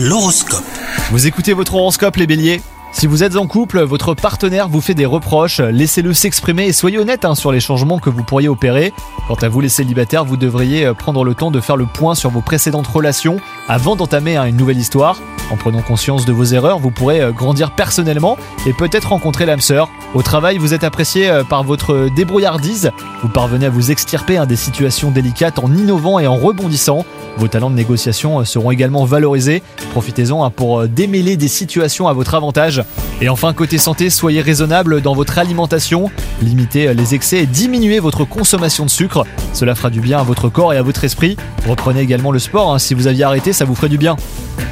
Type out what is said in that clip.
L'horoscope. Vous écoutez votre horoscope les béliers? Si vous êtes en couple, votre partenaire vous fait des reproches, laissez-le s'exprimer et soyez honnête hein, sur les changements que vous pourriez opérer. Quant à vous les célibataires, vous devriez euh, prendre le temps de faire le point sur vos précédentes relations avant d'entamer hein, une nouvelle histoire. En prenant conscience de vos erreurs, vous pourrez euh, grandir personnellement et peut-être rencontrer l'âme sœur. Au travail, vous êtes apprécié euh, par votre débrouillardise, vous parvenez à vous extirper hein, des situations délicates en innovant et en rebondissant. Vos talents de négociation seront également valorisés. Profitez-en pour démêler des situations à votre avantage. Et enfin, côté santé, soyez raisonnable dans votre alimentation. Limitez les excès et diminuez votre consommation de sucre. Cela fera du bien à votre corps et à votre esprit. Reprenez également le sport. hein. Si vous aviez arrêté, ça vous ferait du bien.